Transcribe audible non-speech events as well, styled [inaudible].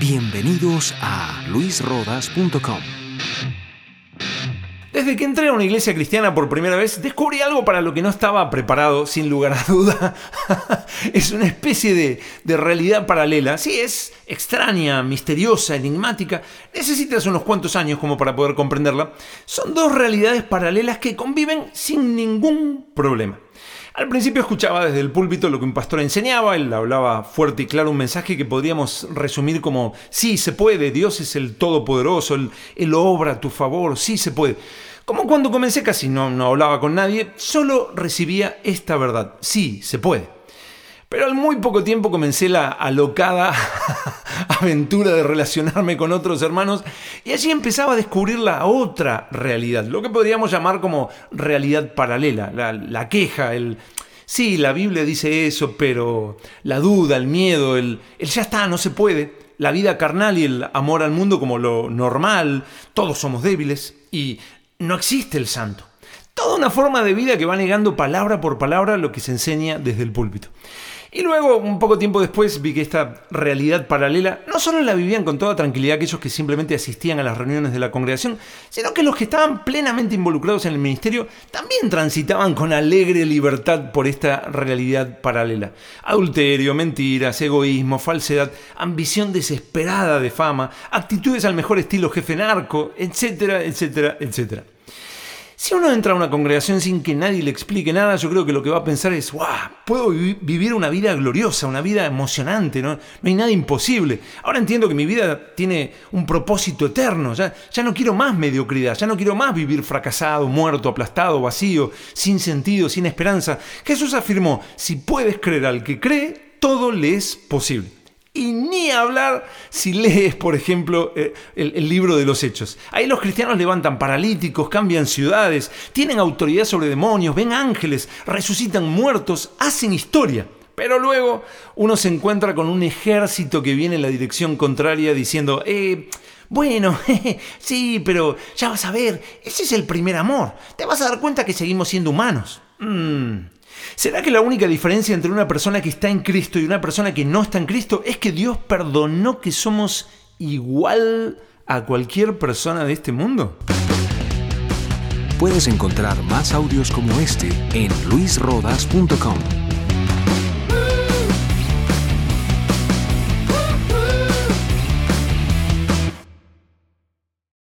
Bienvenidos a luisrodas.com. Desde que entré a una iglesia cristiana por primera vez, descubrí algo para lo que no estaba preparado, sin lugar a duda. [laughs] es una especie de, realidad paralela. Sí, es extraña, misteriosa, enigmática. Necesitas unos cuantos años como para poder comprenderla. Son dos realidades paralelas que conviven sin ningún problema. Al principio escuchaba desde el púlpito lo que un pastor enseñaba, él hablaba fuerte y claro un mensaje que podríamos resumir como, sí, se puede, Dios es el Todopoderoso, él, obra a tu favor, sí se puede. Como cuando comencé casi no, no hablaba con nadie, solo recibía esta verdad, sí, se puede. Pero al muy poco tiempo comencé la alocada [laughs] aventura de relacionarme con otros hermanos y allí empezaba a descubrir la otra realidad, lo que podríamos llamar como realidad paralela, la, queja, el... Sí, la Biblia dice eso, pero la duda, el miedo, el, el ya está, no se puede, la vida carnal y el amor al mundo como lo normal, todos somos débiles y no existe el santo. Toda una forma de vida que va negando palabra por palabra lo que se enseña desde el púlpito. Y luego, un poco tiempo después, vi que esta realidad paralela no solo la vivían con toda tranquilidad aquellos que simplemente asistían a las reuniones de la congregación, sino que los que estaban plenamente involucrados en el ministerio también transitaban con alegre libertad por esta realidad paralela. Adulterio, mentiras, egoísmo, falsedad, ambición desesperada de fama, actitudes al mejor estilo jefe narco, etcétera, etcétera, etcétera. Si uno entra a una congregación sin que nadie le explique nada, yo creo que lo que va a pensar es, ¡guau! Puedo vivir una vida gloriosa, una vida emocionante, ¿no? no hay nada imposible. Ahora entiendo que mi vida tiene un propósito eterno, ya, ya no quiero más mediocridad, ya no quiero más vivir fracasado, muerto, aplastado, vacío, sin sentido, sin esperanza. Jesús afirmó, si puedes creer al que cree, todo le es posible. Y ni hablar si lees, por ejemplo, eh, el, libro de los hechos. Ahí los cristianos levantan paralíticos, cambian ciudades, tienen autoridad sobre demonios, ven ángeles, resucitan muertos, hacen historia. Pero luego uno se encuentra con un ejército que viene en la dirección contraria diciendo, eh, bueno, [laughs] sí, pero ya vas a ver, ese es el primer amor. Te vas a dar cuenta que seguimos siendo humanos. Mm. ¿Será que la única diferencia entre una persona que está en Cristo y una persona que no está en Cristo es que Dios perdonó que somos igual a cualquier persona de este mundo? Puedes encontrar más audios como este en luisrodas.com.